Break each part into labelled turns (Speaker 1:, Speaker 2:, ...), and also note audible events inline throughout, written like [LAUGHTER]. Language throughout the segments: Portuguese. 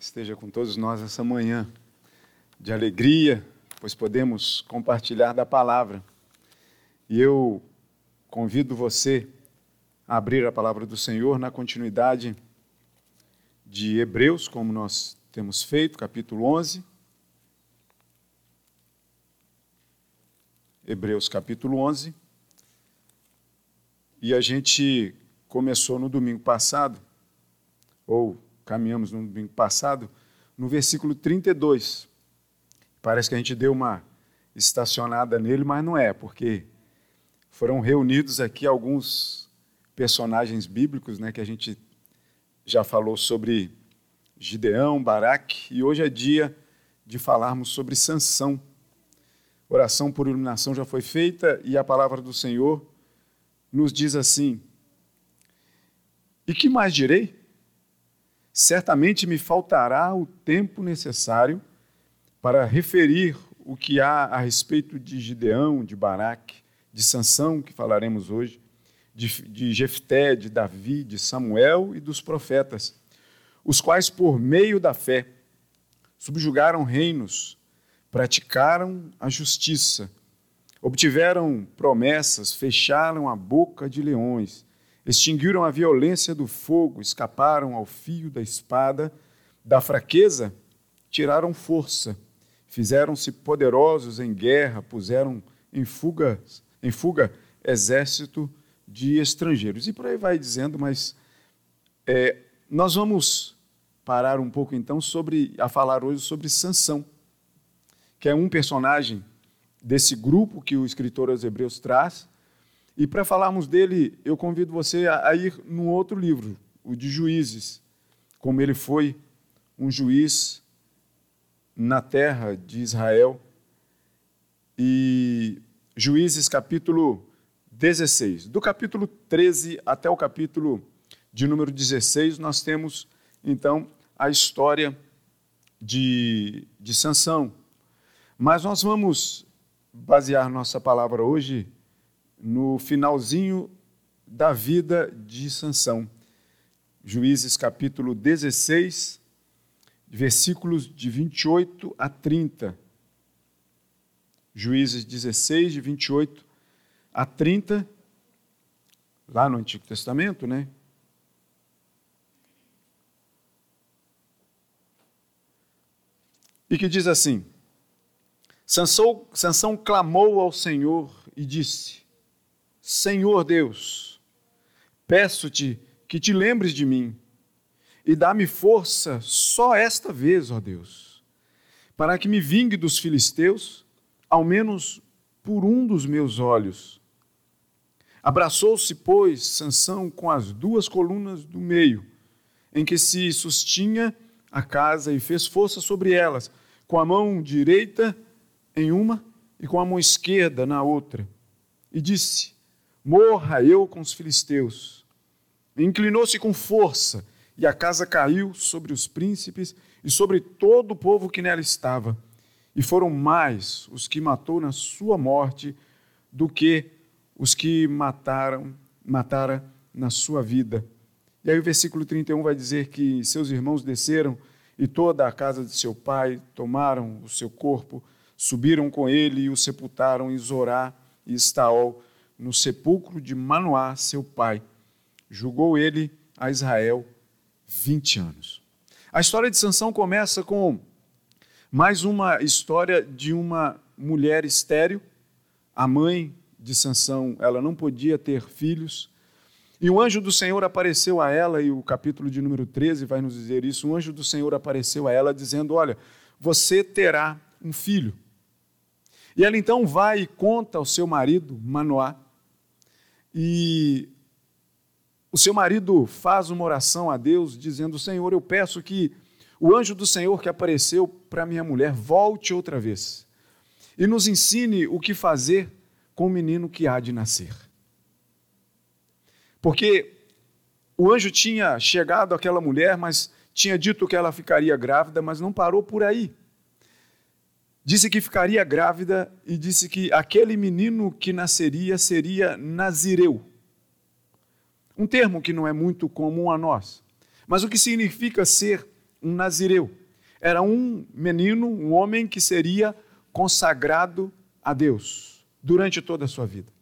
Speaker 1: esteja com todos nós essa manhã de alegria, pois podemos compartilhar da palavra. E eu convido você a abrir a palavra do Senhor na continuidade de Hebreus, como nós temos feito, capítulo 11. Hebreus, capítulo 11. E a gente começou no domingo passado, ou caminhamos no domingo passado, no versículo 32. Parece que a gente deu uma estacionada nele, mas não é, porque foram reunidos aqui alguns personagens bíblicos, né, que a gente já falou sobre Gideão, Baraque, e hoje é dia de falarmos sobre Sansão. Oração por iluminação já foi feita e a palavra do Senhor nos diz assim: E que mais direi? Certamente me faltará o tempo necessário para referir o que há a respeito de Gideão, de Baraque, de Sansão, que falaremos hoje, de, de Jefté, de Davi, de Samuel e dos profetas, os quais, por meio da fé, subjugaram reinos, praticaram a justiça, obtiveram promessas, fecharam a boca de leões, extinguiram a violência do fogo, escaparam ao fio da espada, da fraqueza tiraram força, fizeram-se poderosos em guerra, puseram em fuga, em fuga exército de estrangeiros. E por aí vai dizendo, mas é, nós vamos parar um pouco então sobre a falar hoje sobre Sansão, que é um personagem desse grupo que o escritor aos Hebreus traz, e para falarmos dele, eu convido você a, ir num outro livro, o de Juízes, como ele foi um juiz na terra de Israel. E Juízes capítulo 16. Do capítulo 13 até o capítulo de número 16, nós temos então a história de, de Sansão. Mas nós vamos basear nossa palavra hoje no finalzinho da vida de Sansão. Juízes capítulo 16, versículos de 28 a 30. Juízes 16, de 28 a 30, lá no Antigo Testamento, né? E que diz assim: Sansão, Sansão clamou ao Senhor e disse: Senhor Deus, peço-te que te lembres de mim e dá-me força só esta vez, ó Deus, para que me vingue dos filisteus, ao menos por um dos meus olhos. Abraçou-se, pois, Sansão com as duas colunas do meio, em que se sustinha a casa e fez força sobre elas, com a mão direita em uma e com a mão esquerda na outra. E disse: morra eu com os filisteus. Inclinou-se com força, e a casa caiu sobre os príncipes e sobre todo o povo que nela estava. E foram mais os que matou na sua morte do que os que mataram, matara na sua vida. E aí o versículo 31 vai dizer que seus irmãos desceram e toda a casa de seu pai tomaram o seu corpo, subiram com ele e o sepultaram em Zorá e Estaol, no sepulcro de Manoá, seu pai. Julgou ele a Israel 20 anos. A história de Sansão começa com mais uma história de uma mulher estéril. A mãe de Sansão, ela não podia ter filhos. E o anjo do Senhor apareceu a ela, e o capítulo de número 13 vai nos dizer isso. O anjo do Senhor apareceu a ela dizendo: Olha, você terá um filho. E ela então vai e conta ao seu marido, Manoá, e o seu marido faz uma oração a Deus, dizendo: Senhor, eu peço que o anjo do Senhor que apareceu para minha mulher volte outra vez e nos ensine o que fazer com o menino que há de nascer. Porque o anjo tinha chegado àquela mulher, mas tinha dito que ela ficaria grávida, mas não parou por aí disse que ficaria grávida e disse que aquele menino que nasceria seria Nazireu. Um termo que não é muito comum a nós, mas o que significa ser um nazireu. Era um menino, um homem que seria consagrado a Deus durante toda a sua vida.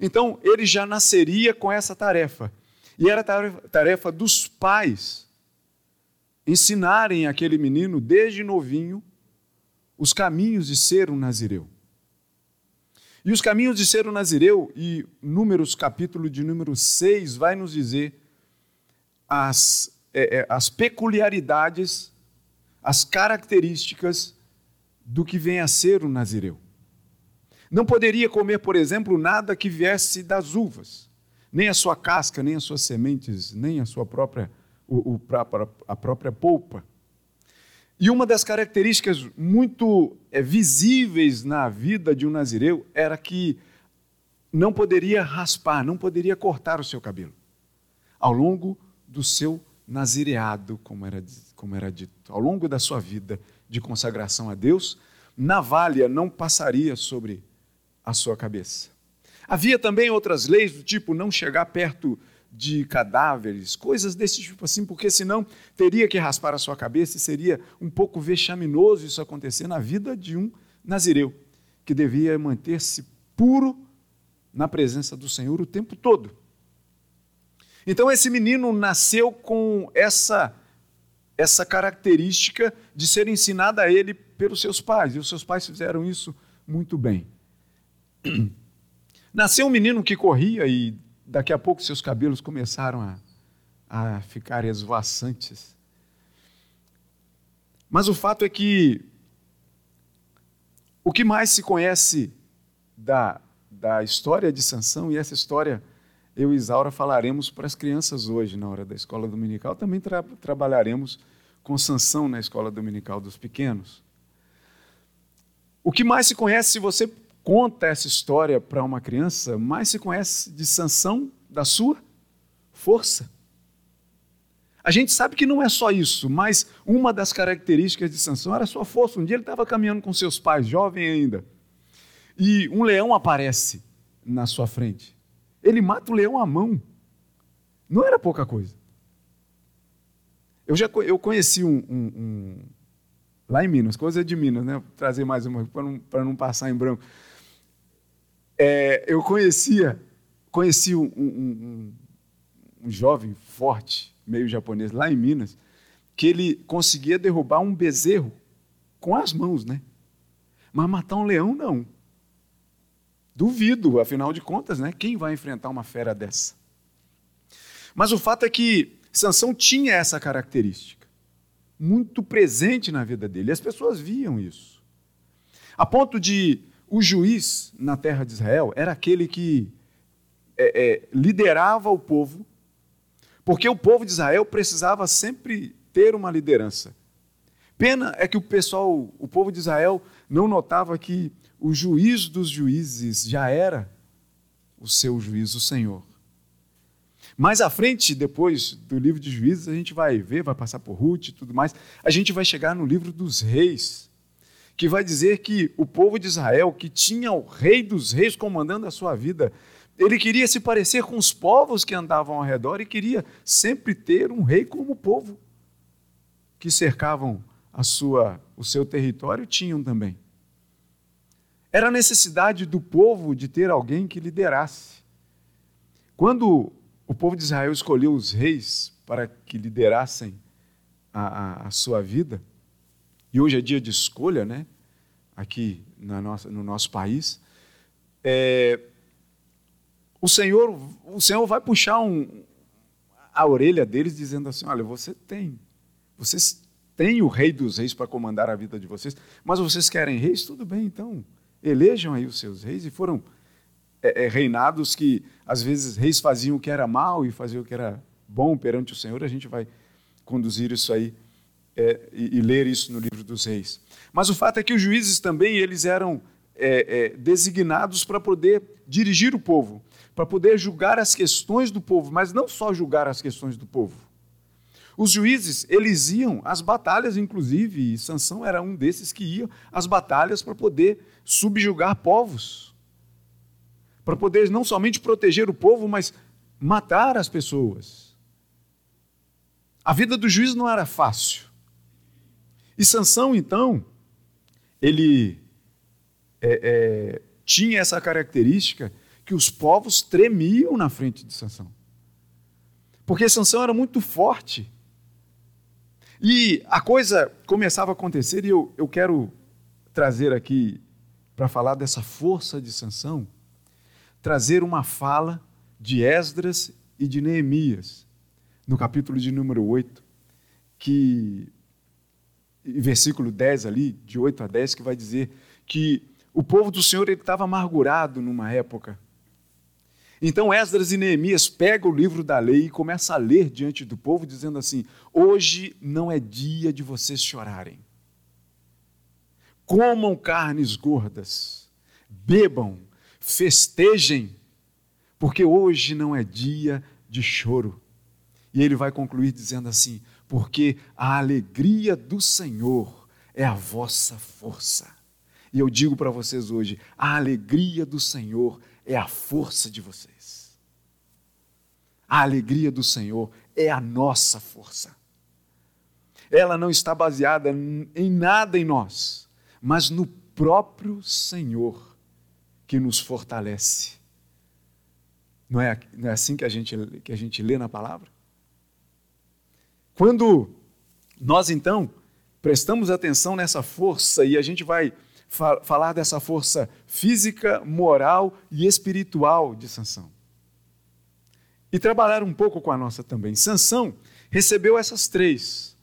Speaker 1: Então, ele já nasceria com essa tarefa. E era tarefa dos pais ensinarem aquele menino, desde novinho, os caminhos de ser um nazireu. E os caminhos de ser um nazireu, e Números, capítulo de número 6, vai nos dizer as, é, é, as peculiaridades, as características do que vem a ser um nazireu. Não poderia comer, por exemplo, nada que viesse das uvas, nem a sua casca, nem as suas sementes, nem a sua própria, o, o, a própria polpa. E uma das características muito é, visíveis na vida de um nazireu era que não poderia raspar, não poderia cortar o seu cabelo ao longo do seu nazireado, como era, como era dito, ao longo da sua vida de consagração a Deus, navalha não passaria sobre a sua cabeça. Havia também outras leis do tipo não chegar perto de cadáveres, coisas desse tipo assim, porque senão teria que raspar a sua cabeça e seria um pouco vexaminoso isso acontecer na vida de um nazireu, que devia manter-se puro na presença do Senhor o tempo todo. Então esse menino nasceu com essa essa característica de ser ensinada a ele pelos seus pais, e os seus pais fizeram isso muito bem. [CLEARS THROAT] Nasceu um menino que corria e daqui a pouco seus cabelos começaram a, a ficar esvoaçantes. Mas o fato é que o que mais se conhece da, da história de Sansão, e essa história eu e Isaura falaremos para as crianças hoje, na hora da escola dominical, também tra trabalharemos com Sansão na escola dominical dos pequenos. O que mais se conhece, se você conta essa história para uma criança, mais se conhece de Sansão da sua força. A gente sabe que não é só isso, mas uma das características de Sansão era a sua força. Um dia ele estava caminhando com seus pais, jovem ainda, e um leão aparece na sua frente. Ele mata o leão à mão. Não era pouca coisa. Eu já eu conheci um, um, um lá em Minas, coisa de Minas, né? Vou trazer mais uma para não, não passar em branco. É, eu conhecia, conheci um, um, um, um jovem forte, meio japonês, lá em Minas, que ele conseguia derrubar um bezerro com as mãos, né? Mas matar um leão, não. Duvido, afinal de contas, né? Quem vai enfrentar uma fera dessa? Mas o fato é que Sansão tinha essa característica, muito presente na vida dele. As pessoas viam isso. A ponto de o juiz na terra de Israel era aquele que é, é, liderava o povo, porque o povo de Israel precisava sempre ter uma liderança. Pena é que o pessoal, o povo de Israel, não notava que o juiz dos juízes já era o seu juiz, o Senhor. Mais à frente, depois do livro de juízes, a gente vai ver, vai passar por Ruth e tudo mais, a gente vai chegar no livro dos reis que vai dizer que o povo de Israel, que tinha o rei dos reis comandando a sua vida, ele queria se parecer com os povos que andavam ao redor e queria sempre ter um rei como o povo que cercavam a sua, o seu território tinham também. Era a necessidade do povo de ter alguém que liderasse. Quando o povo de Israel escolheu os reis para que liderassem a, a, a sua vida, e hoje é dia de escolha, né? aqui na nossa, no nosso país, é, o Senhor, o Senhor vai puxar um, a orelha deles dizendo assim: olha, você tem, vocês têm o Rei dos Reis para comandar a vida de vocês, mas vocês querem reis, tudo bem, então elejam aí os seus reis e foram é, é, reinados que às vezes reis faziam o que era mal e faziam o que era bom perante o Senhor. A gente vai conduzir isso aí é, e, e, ler isso no livro dos reis. Mas o fato é que os juízes também eles eram é, é, designados para poder dirigir o povo, para poder julgar as questões do povo, mas não só julgar as questões do povo. Os juízes, eles iam às batalhas, inclusive, e Sansão era um desses que iam às batalhas para poder subjugar povos. Para poder não somente proteger o povo, mas matar as pessoas A vida do juiz não era fácil. E Sansão, então, ele é, é, tinha essa característica que os povos tremiam na frente de Sansão. Porque Sansão era muito forte. E a coisa começava a acontecer, e eu, eu quero trazer aqui, para falar dessa força de Sansão, trazer uma fala de Esdras e de Neemias, no capítulo de número 8, que, versículo 10 ali, de 8 a 10, que vai dizer que o povo do Senhor estava amargurado numa época. Então Esdras e Neemias pegam o livro da lei e começam a ler diante do povo, dizendo assim: Hoje não é dia de vocês chorarem. Comam carnes gordas, bebam, festejem, porque hoje não é dia de choro. E ele vai concluir dizendo assim: Porque a alegria do Senhor é a vossa força. E eu digo para vocês hoje: a alegria do Senhor é a força de vocês. A alegria do Senhor é a nossa força. Ela não está baseada em nada em nós, mas no próprio Senhor que nos fortalece. Não é, não é assim que a, gente, que a gente lê na palavra? Quando nós então prestamos atenção nessa força e a gente vai falar dessa força física, moral e espiritual de Sansão. E trabalhar um pouco com a nossa também. Sansão recebeu essas três: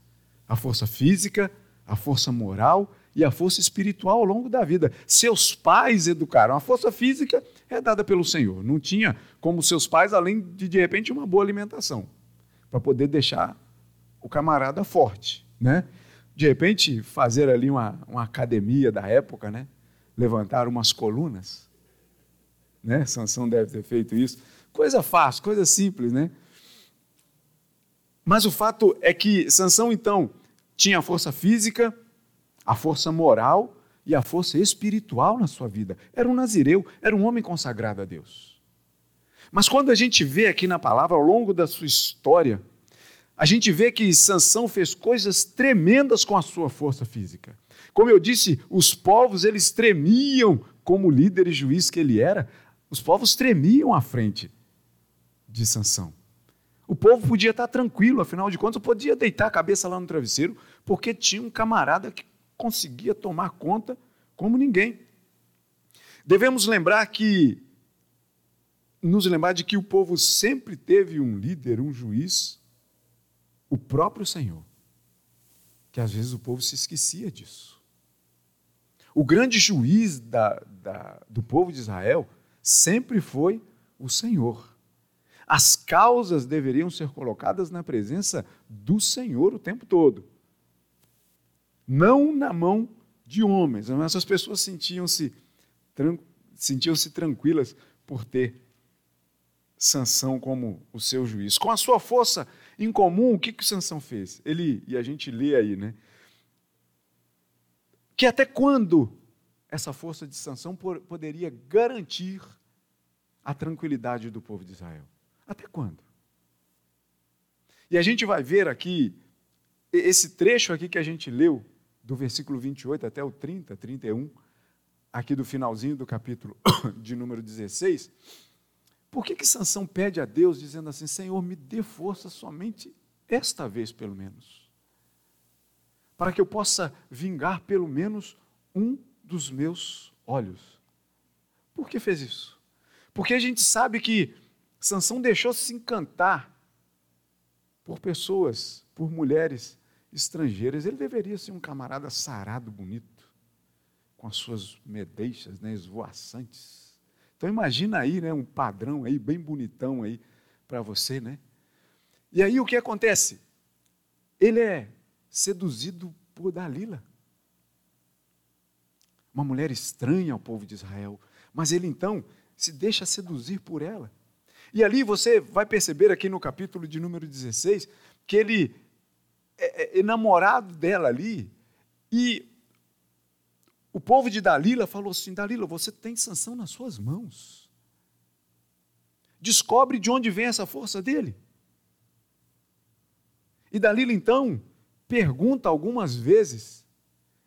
Speaker 1: a força física, a força moral e a força espiritual ao longo da vida. Seus pais educaram. A força física é dada pelo Senhor. Não tinha como seus pais, além de de repente uma boa alimentação, para poder deixar o camarada forte, né? de repente, fazer ali uma, uma academia da época, né? levantar umas colunas. Né? Sansão deve ter feito isso. Coisa fácil, coisa simples, né? Mas o fato é que Sansão, então, tinha a força física, a força moral e a força espiritual na sua vida. Era um nazireu, era um homem consagrado a Deus. Mas quando a gente vê aqui na palavra, ao longo da sua história, a gente vê que Sansão fez coisas tremendas com a sua força física. Como eu disse, os povos eles tremiam como líder e juiz que ele era, os povos tremiam à frente de Sansão. O povo podia estar tranquilo, afinal de contas, podia deitar a cabeça lá no travesseiro, porque tinha um camarada que conseguia tomar conta como ninguém. Devemos lembrar que nos lembrar de que o povo sempre teve um líder, um juiz o próprio Senhor. Que às vezes o povo se esquecia disso. O grande juiz da, da, do povo de Israel sempre foi o Senhor. As causas deveriam ser colocadas na presença do Senhor o tempo todo. Não na mão de homens. Essas pessoas sentiam-se sentiam-se tranquilas por ter Sansão como o seu juiz. Com a sua força em comum, o que, que Sansão fez? Ele, e a gente lê aí, né? Que até quando essa força de Sansão poderia garantir a tranquilidade do povo de Israel? Até quando? E a gente vai ver aqui, esse trecho aqui que a gente leu, do versículo 28 até o 30, 31, aqui do finalzinho do capítulo [COUGHS] de número 16, por que, que Sansão pede a Deus, dizendo assim: Senhor, me dê força somente esta vez, pelo menos, para que eu possa vingar pelo menos um dos meus olhos? Por que fez isso? Porque a gente sabe que Sansão deixou-se encantar por pessoas, por mulheres estrangeiras. Ele deveria ser um camarada sarado, bonito, com as suas medeixas né, esvoaçantes então imagina aí, né, um padrão aí bem bonitão aí para você, né? E aí o que acontece? Ele é seduzido por Dalila. Uma mulher estranha ao povo de Israel, mas ele então se deixa seduzir por ela. E ali você vai perceber aqui no capítulo de número 16 que ele é, é namorado dela ali e o povo de Dalila falou assim: Dalila, você tem sanção nas suas mãos. Descobre de onde vem essa força dele. E Dalila então pergunta algumas vezes,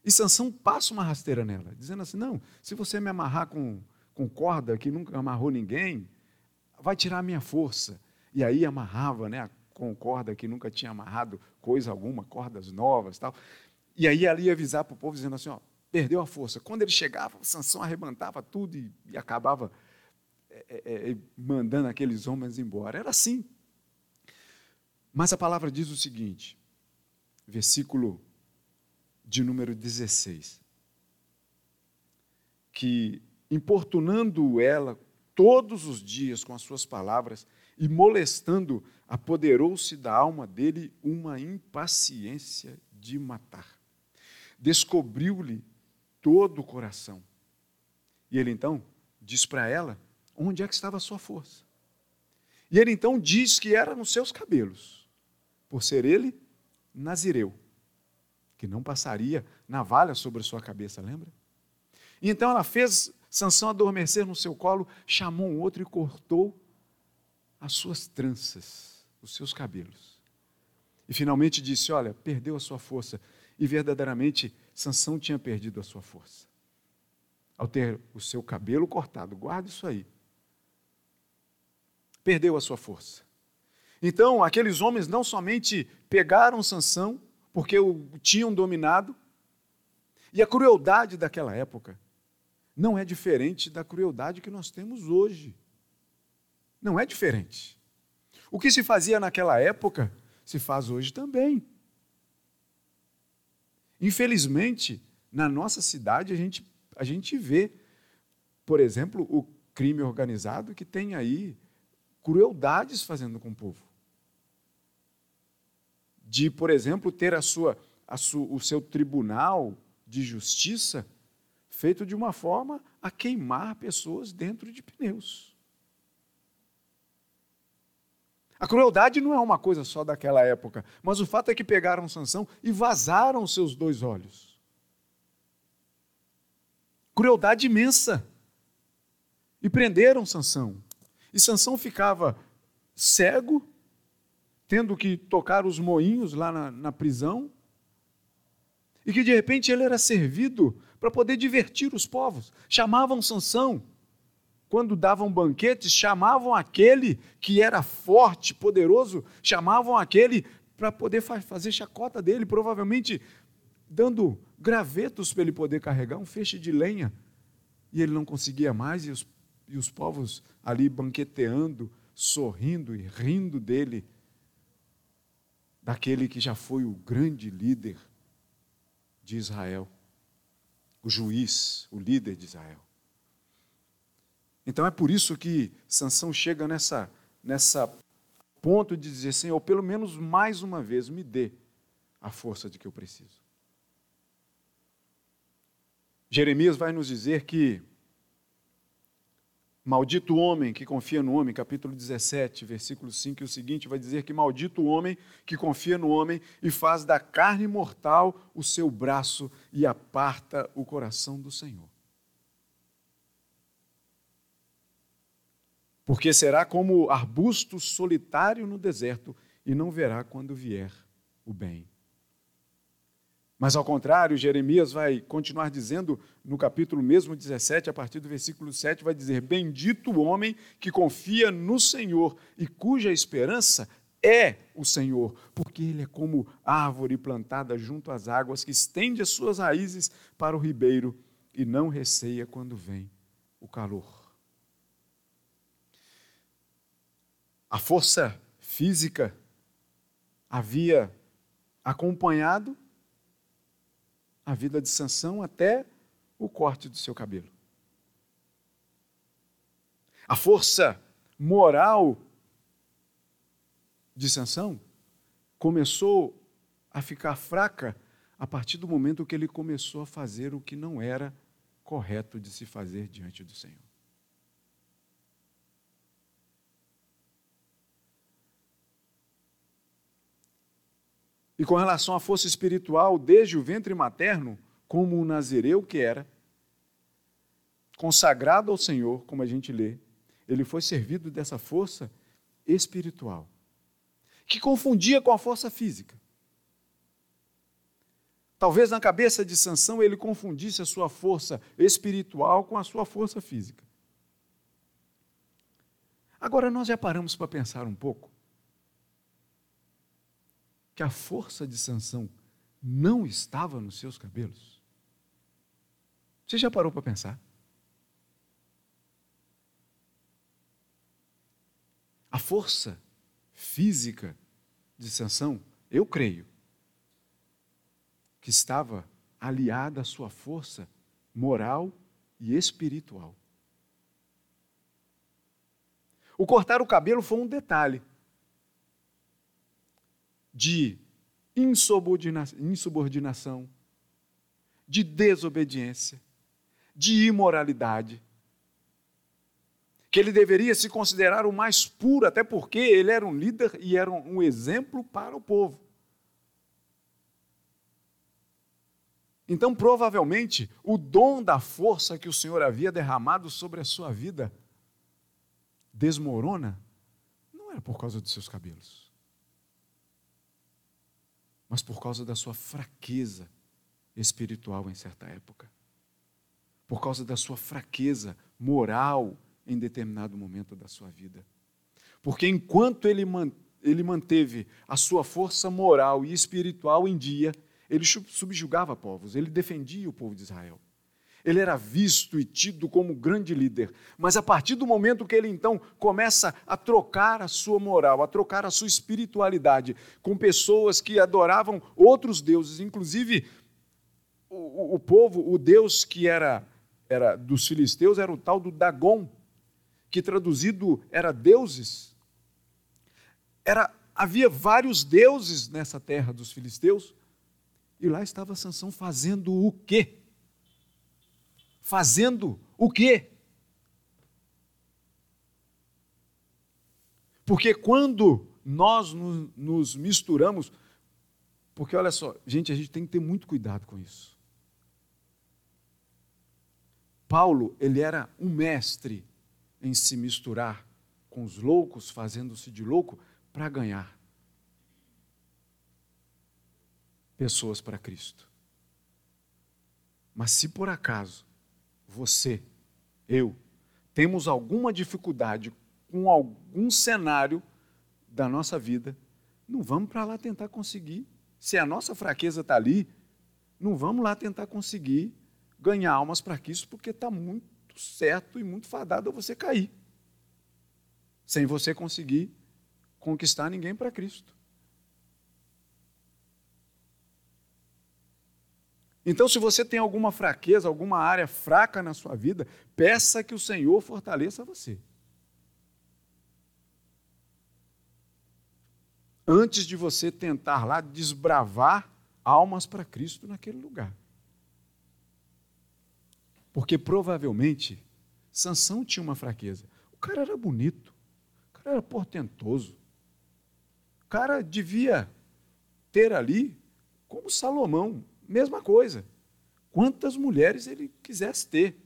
Speaker 1: e Sansão passa uma rasteira nela, dizendo assim: "Não, se você me amarrar com, com corda que nunca amarrou ninguém, vai tirar a minha força". E aí amarrava, né, com corda que nunca tinha amarrado coisa alguma, cordas novas, tal. E aí ia avisar para o povo dizendo assim, ó, perdeu a força. Quando ele chegava, Sansão arrebentava tudo e, e acabava é, é, é, mandando aqueles homens embora. Era assim. Mas a palavra diz o seguinte, versículo de número 16, que importunando ela todos os dias com as suas palavras e molestando, apoderou-se da alma dele uma impaciência de matar. Descobriu-lhe todo o coração. E ele então diz para ela onde é que estava a sua força. E ele então diz que era nos seus cabelos, por ser ele nazireu, que não passaria navalha sobre a sua cabeça, lembra? E então ela fez Sansão adormecer no seu colo, chamou um outro e cortou as suas tranças, os seus cabelos. E finalmente disse: Olha, perdeu a sua força. E verdadeiramente Sansão tinha perdido a sua força. Ao ter o seu cabelo cortado, guarda isso aí. Perdeu a sua força. Então, aqueles homens não somente pegaram Sansão, porque o tinham dominado, e a crueldade daquela época não é diferente da crueldade que nós temos hoje. Não é diferente. O que se fazia naquela época se faz hoje também. Infelizmente, na nossa cidade, a gente, a gente vê, por exemplo, o crime organizado que tem aí crueldades fazendo com o povo. De, por exemplo, ter a sua, a su, o seu tribunal de justiça feito de uma forma a queimar pessoas dentro de pneus. A crueldade não é uma coisa só daquela época, mas o fato é que pegaram Sansão e vazaram seus dois olhos. Crueldade imensa. E prenderam Sansão. E Sansão ficava cego, tendo que tocar os moinhos lá na, na prisão, e que de repente ele era servido para poder divertir os povos. Chamavam Sansão quando davam banquetes, chamavam aquele que era forte, poderoso, chamavam aquele para poder fazer chacota dele, provavelmente dando gravetos para ele poder carregar um feixe de lenha. E ele não conseguia mais, e os, e os povos ali banqueteando, sorrindo e rindo dele, daquele que já foi o grande líder de Israel, o juiz, o líder de Israel. Então é por isso que Sansão chega nessa, nessa ponto de dizer, Senhor, pelo menos mais uma vez me dê a força de que eu preciso. Jeremias vai nos dizer que maldito o homem que confia no homem, capítulo 17, versículo 5 e o seguinte vai dizer que maldito o homem que confia no homem e faz da carne mortal o seu braço e aparta o coração do Senhor. Porque será como arbusto solitário no deserto e não verá quando vier o bem. Mas ao contrário, Jeremias vai continuar dizendo no capítulo mesmo 17, a partir do versículo 7, vai dizer: Bendito o homem que confia no Senhor e cuja esperança é o Senhor, porque ele é como árvore plantada junto às águas, que estende as suas raízes para o ribeiro e não receia quando vem o calor. A força física havia acompanhado a vida de Sansão até o corte do seu cabelo. A força moral de Sansão começou a ficar fraca a partir do momento que ele começou a fazer o que não era correto de se fazer diante do Senhor. E com relação à força espiritual, desde o ventre materno, como o nazireu que era, consagrado ao Senhor, como a gente lê, ele foi servido dessa força espiritual. que confundia com a força física. Talvez na cabeça de Sansão ele confundisse a sua força espiritual com a sua força física. Agora nós já paramos para pensar um pouco que a força de Sansão não estava nos seus cabelos. Você já parou para pensar? A força física de Sansão, eu creio, que estava aliada à sua força moral e espiritual. O cortar o cabelo foi um detalhe de insubordinação, de desobediência, de imoralidade. Que ele deveria se considerar o mais puro, até porque ele era um líder e era um exemplo para o povo. Então, provavelmente, o dom da força que o Senhor havia derramado sobre a sua vida desmorona, não era por causa dos seus cabelos, mas por causa da sua fraqueza espiritual em certa época, por causa da sua fraqueza moral em determinado momento da sua vida. Porque enquanto ele, ele manteve a sua força moral e espiritual em dia, ele subjugava povos, ele defendia o povo de Israel. Ele era visto e tido como grande líder. Mas a partir do momento que ele então começa a trocar a sua moral, a trocar a sua espiritualidade com pessoas que adoravam outros deuses, inclusive o, o povo, o deus que era, era dos filisteus era o tal do Dagon, que traduzido era deuses. Era, havia vários deuses nessa terra dos filisteus. E lá estava Sansão fazendo o quê? Fazendo o quê? Porque quando nós nos misturamos, porque olha só, gente, a gente tem que ter muito cuidado com isso. Paulo, ele era um mestre em se misturar com os loucos, fazendo-se de louco para ganhar. pessoas para Cristo. Mas se por acaso você, eu, temos alguma dificuldade com algum cenário da nossa vida, não vamos para lá tentar conseguir. Se a nossa fraqueza está ali, não vamos lá tentar conseguir ganhar almas para Cristo, porque está muito certo e muito fadado você cair, sem você conseguir conquistar ninguém para Cristo. Então, se você tem alguma fraqueza, alguma área fraca na sua vida, peça que o Senhor fortaleça você. Antes de você tentar lá desbravar almas para Cristo naquele lugar. Porque provavelmente Sansão tinha uma fraqueza. O cara era bonito, o cara era portentoso. O cara devia ter ali, como Salomão, mesma coisa. Quantas mulheres ele quisesse ter.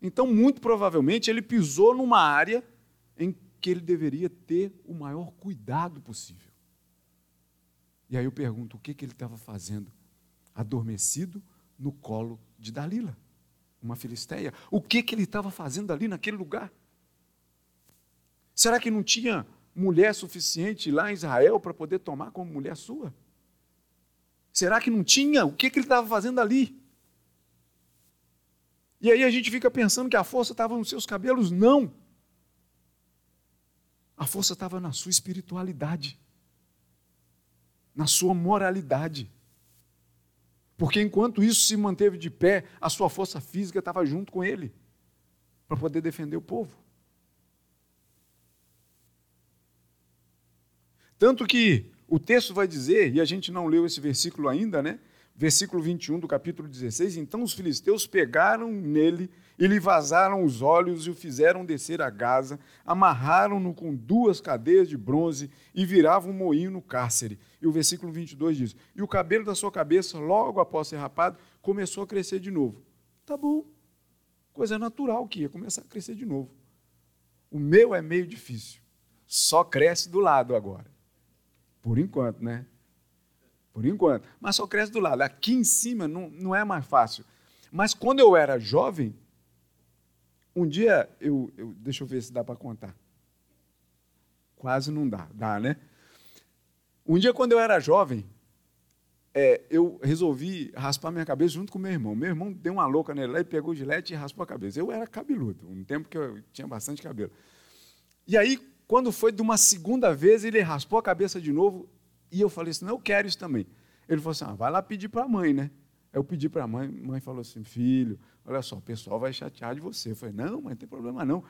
Speaker 1: Então, muito provavelmente, ele pisou numa área em que ele deveria ter o maior cuidado possível. E aí eu pergunto: o que, que ele estava fazendo? Adormecido no colo de Dalila, uma filisteia. O que, que ele estava fazendo ali naquele lugar? Será que não tinha mulher suficiente lá em Israel para poder tomar como mulher sua? Será que não tinha? O que, que ele estava fazendo ali? E aí a gente fica pensando que a força estava nos seus cabelos. Não. A força estava na sua espiritualidade, na sua moralidade. Porque enquanto isso se manteve de pé, a sua força física estava junto com ele, para poder defender o povo. Tanto que o texto vai dizer, e a gente não leu esse versículo ainda, né? Versículo 21 do capítulo 16: Então os filisteus pegaram nele e lhe vazaram os olhos e o fizeram descer a Gaza, amarraram-no com duas cadeias de bronze e viravam um moinho no cárcere. E o versículo 22 diz: E o cabelo da sua cabeça, logo após ser rapado, começou a crescer de novo. Tá bom, coisa natural que ia começar a crescer de novo. O meu é meio difícil. Só cresce do lado agora. Por enquanto, né? Por enquanto. Mas só cresce do lado. Aqui em cima não, não é mais fácil. Mas quando eu era jovem, um dia eu, eu deixa eu ver se dá para contar. Quase não dá, dá, né? Um dia quando eu era jovem, é, eu resolvi raspar minha cabeça junto com meu irmão. Meu irmão deu uma louca nele lá e pegou o gilete e raspou a cabeça. Eu era cabeludo, um tempo que eu tinha bastante cabelo. E aí, quando foi de uma segunda vez, ele raspou a cabeça de novo e eu falei assim: não, eu quero isso também. Ele falou assim: ah, vai lá pedir para a mãe, né? Eu pedi para a mãe, mãe falou assim: filho, olha só, o pessoal vai chatear de você. Eu falei: não, mas não tem problema não.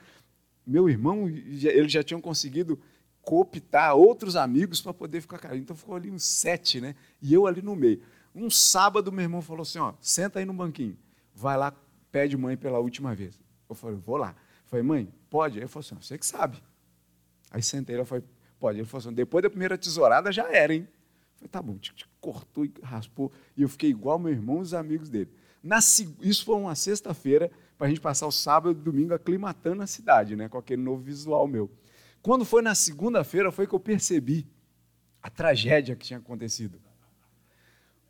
Speaker 1: Meu irmão, eles já tinham conseguido cooptar outros amigos para poder ficar caindo. Então ficou ali uns sete, né? E eu ali no meio. Um sábado, meu irmão falou assim: ó, senta aí no banquinho, vai lá, pede mãe pela última vez. Eu falei: vou lá. Eu falei: mãe, pode? Ele falou assim: você que sabe. Aí sentei, ela falou: pode. Ele falou assim: depois da primeira tesourada já era, hein? Falei, tá bom, cortou e raspou. E eu fiquei igual meu irmão e os amigos dele. Na, isso foi uma sexta-feira, para a gente passar o sábado e domingo aclimatando a cidade, né, com aquele novo visual meu. Quando foi na segunda-feira, foi que eu percebi a tragédia que tinha acontecido.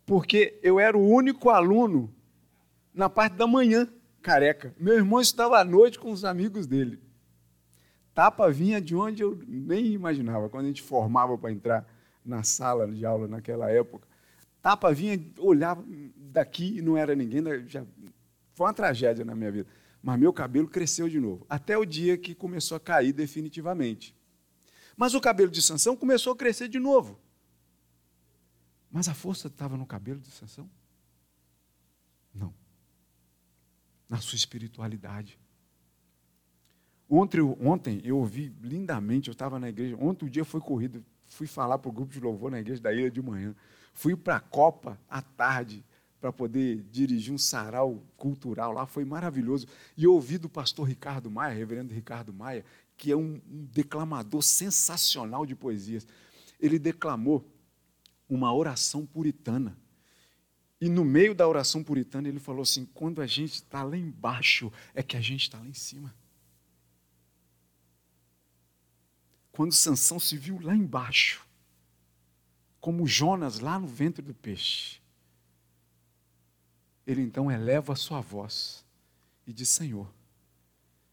Speaker 1: Porque eu era o único aluno na parte da manhã, careca. Meu irmão estava à noite com os amigos dele. Tapa vinha de onde eu nem imaginava, quando a gente formava para entrar na sala de aula naquela época. Tapa vinha, olhava daqui e não era ninguém. Já, foi uma tragédia na minha vida. Mas meu cabelo cresceu de novo, até o dia que começou a cair definitivamente. Mas o cabelo de Sansão começou a crescer de novo. Mas a força estava no cabelo de Sansão? Não. Na sua espiritualidade. Ontem, ontem eu ouvi lindamente, eu estava na igreja, ontem o dia foi corrido, fui falar para o grupo de louvor na igreja da ilha de manhã. Fui para a Copa à tarde para poder dirigir um sarau cultural lá, foi maravilhoso. E eu ouvi do pastor Ricardo Maia, reverendo Ricardo Maia, que é um, um declamador sensacional de poesias. Ele declamou uma oração puritana. E no meio da oração puritana ele falou assim: quando a gente está lá embaixo, é que a gente está lá em cima. Quando Sansão se viu lá embaixo, como Jonas lá no ventre do peixe, ele então eleva a sua voz e diz: Senhor,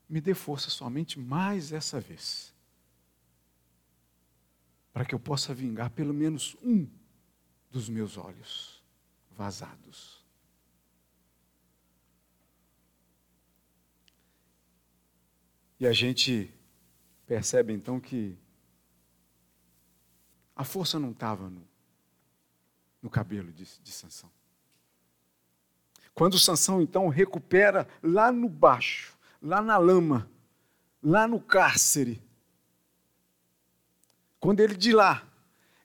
Speaker 1: me dê força somente mais essa vez, para que eu possa vingar pelo menos um dos meus olhos vazados. E a gente percebe então que a força não estava no, no, cabelo de, de Sansão. Quando Sansão então recupera lá no baixo, lá na lama, lá no cárcere, quando ele de lá,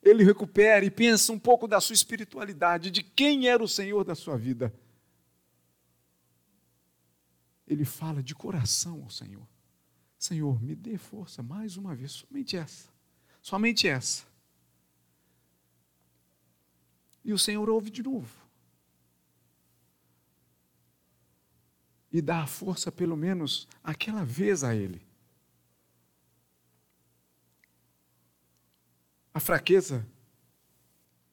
Speaker 1: ele recupera e pensa um pouco da sua espiritualidade, de quem era o Senhor da sua vida. Ele fala de coração ao Senhor. Senhor, me dê força mais uma vez, somente essa, somente essa. E o Senhor ouve de novo. E dá a força, pelo menos, aquela vez a ele. A fraqueza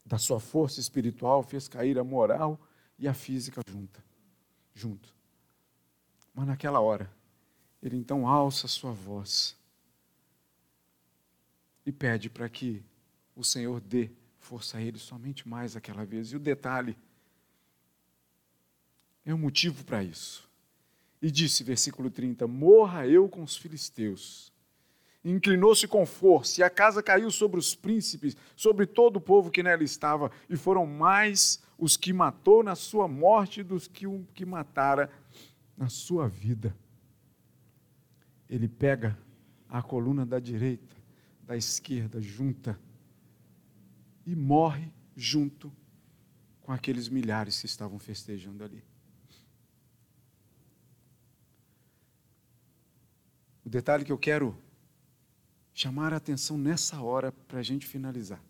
Speaker 1: da sua força espiritual fez cair a moral e a física junta, junto. Mas naquela hora, ele então alça sua voz e pede para que o Senhor dê força a ele somente mais aquela vez. E o detalhe é um motivo para isso. E disse, versículo 30, morra eu com os filisteus. Inclinou-se com força, e a casa caiu sobre os príncipes, sobre todo o povo que nela estava, e foram mais os que matou na sua morte dos que o que matara na sua vida ele pega a coluna da direita, da esquerda, junta e morre junto com aqueles milhares que estavam festejando ali. O detalhe que eu quero chamar a atenção nessa hora para a gente finalizar.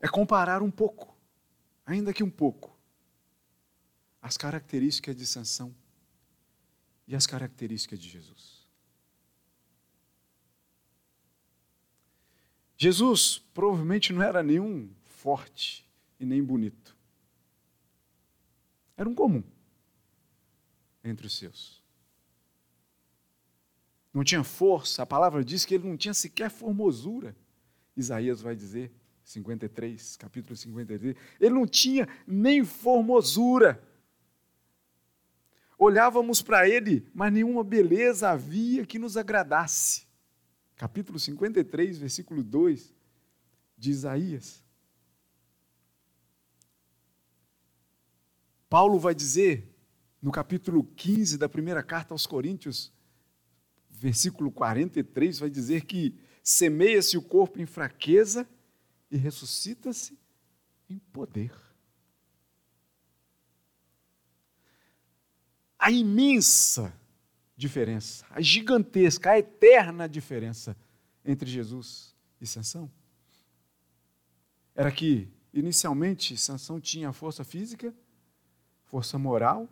Speaker 1: É comparar um pouco, ainda que um pouco, as características de Sansão e as características de Jesus. Jesus provavelmente não era nenhum forte e nem bonito. Era um comum entre os seus. Não tinha força, a palavra diz que ele não tinha sequer formosura. Isaías vai dizer, 53, capítulo 53. Ele não tinha nem formosura. Olhávamos para ele, mas nenhuma beleza havia que nos agradasse. Capítulo 53, versículo 2 de Isaías. Paulo vai dizer, no capítulo 15 da primeira carta aos Coríntios, versículo 43, vai dizer que semeia-se o corpo em fraqueza e ressuscita-se em poder. A imensa diferença, a gigantesca, a eterna diferença entre Jesus e Sansão era que, inicialmente, Sansão tinha força física, força moral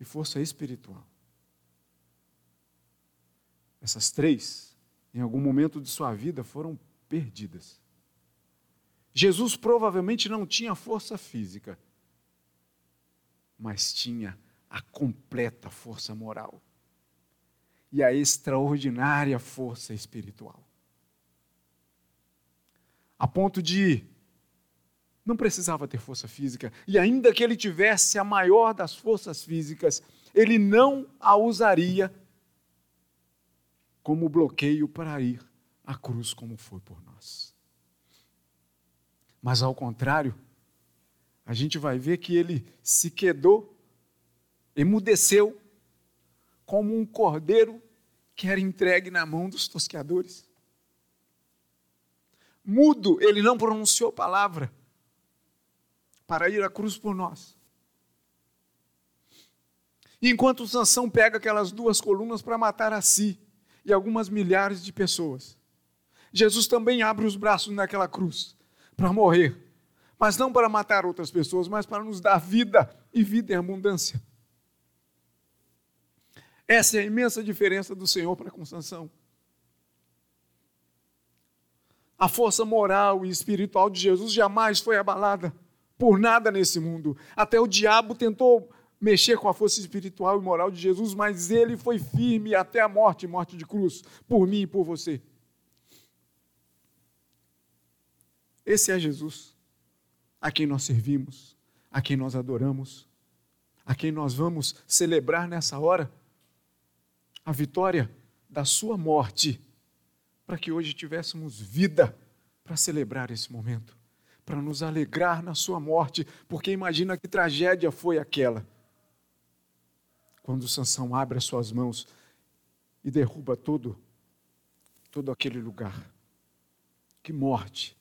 Speaker 1: e força espiritual. Essas três, em algum momento de sua vida, foram perdidas. Jesus provavelmente não tinha força física, mas tinha a completa força moral e a extraordinária força espiritual. A ponto de não precisava ter força física, e ainda que ele tivesse a maior das forças físicas, ele não a usaria como bloqueio para ir à cruz, como foi por nós. Mas ao contrário, a gente vai ver que ele se quedou, emudeceu, como um cordeiro que era entregue na mão dos tosqueadores. Mudo, ele não pronunciou palavra para ir à cruz por nós. enquanto Sansão pega aquelas duas colunas para matar a si, e algumas milhares de pessoas. Jesus também abre os braços naquela cruz para morrer, mas não para matar outras pessoas, mas para nos dar vida e vida em abundância. Essa é a imensa diferença do Senhor para com Sansão. A força moral e espiritual de Jesus jamais foi abalada por nada nesse mundo. Até o diabo tentou mexer com a força espiritual e moral de Jesus, mas ele foi firme até a morte morte de cruz por mim e por você. Esse é Jesus, a quem nós servimos, a quem nós adoramos, a quem nós vamos celebrar nessa hora a vitória da sua morte, para que hoje tivéssemos vida para celebrar esse momento, para nos alegrar na sua morte, porque imagina que tragédia foi aquela quando Sansão abre as suas mãos e derruba todo todo aquele lugar. Que morte,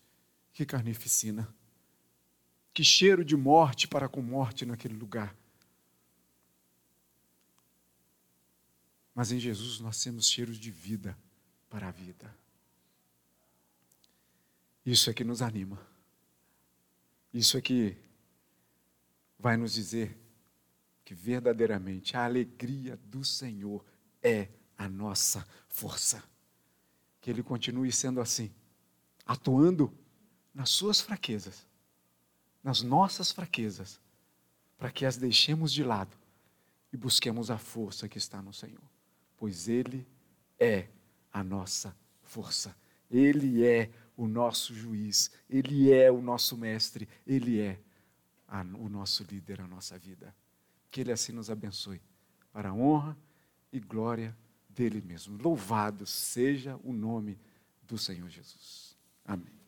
Speaker 1: que carnificina. Que cheiro de morte para com morte naquele lugar. Mas em Jesus nós temos cheiros de vida para a vida. Isso é que nos anima. Isso é que vai nos dizer que verdadeiramente a alegria do Senhor é a nossa força. Que Ele continue sendo assim, atuando nas suas fraquezas, nas nossas fraquezas, para que as deixemos de lado e busquemos a força que está no Senhor, pois Ele é a nossa força, Ele é o nosso juiz, Ele é o nosso mestre, Ele é a, o nosso líder, a nossa vida. Que Ele assim nos abençoe, para a honra e glória dele mesmo. Louvado seja o nome do Senhor Jesus. Amém.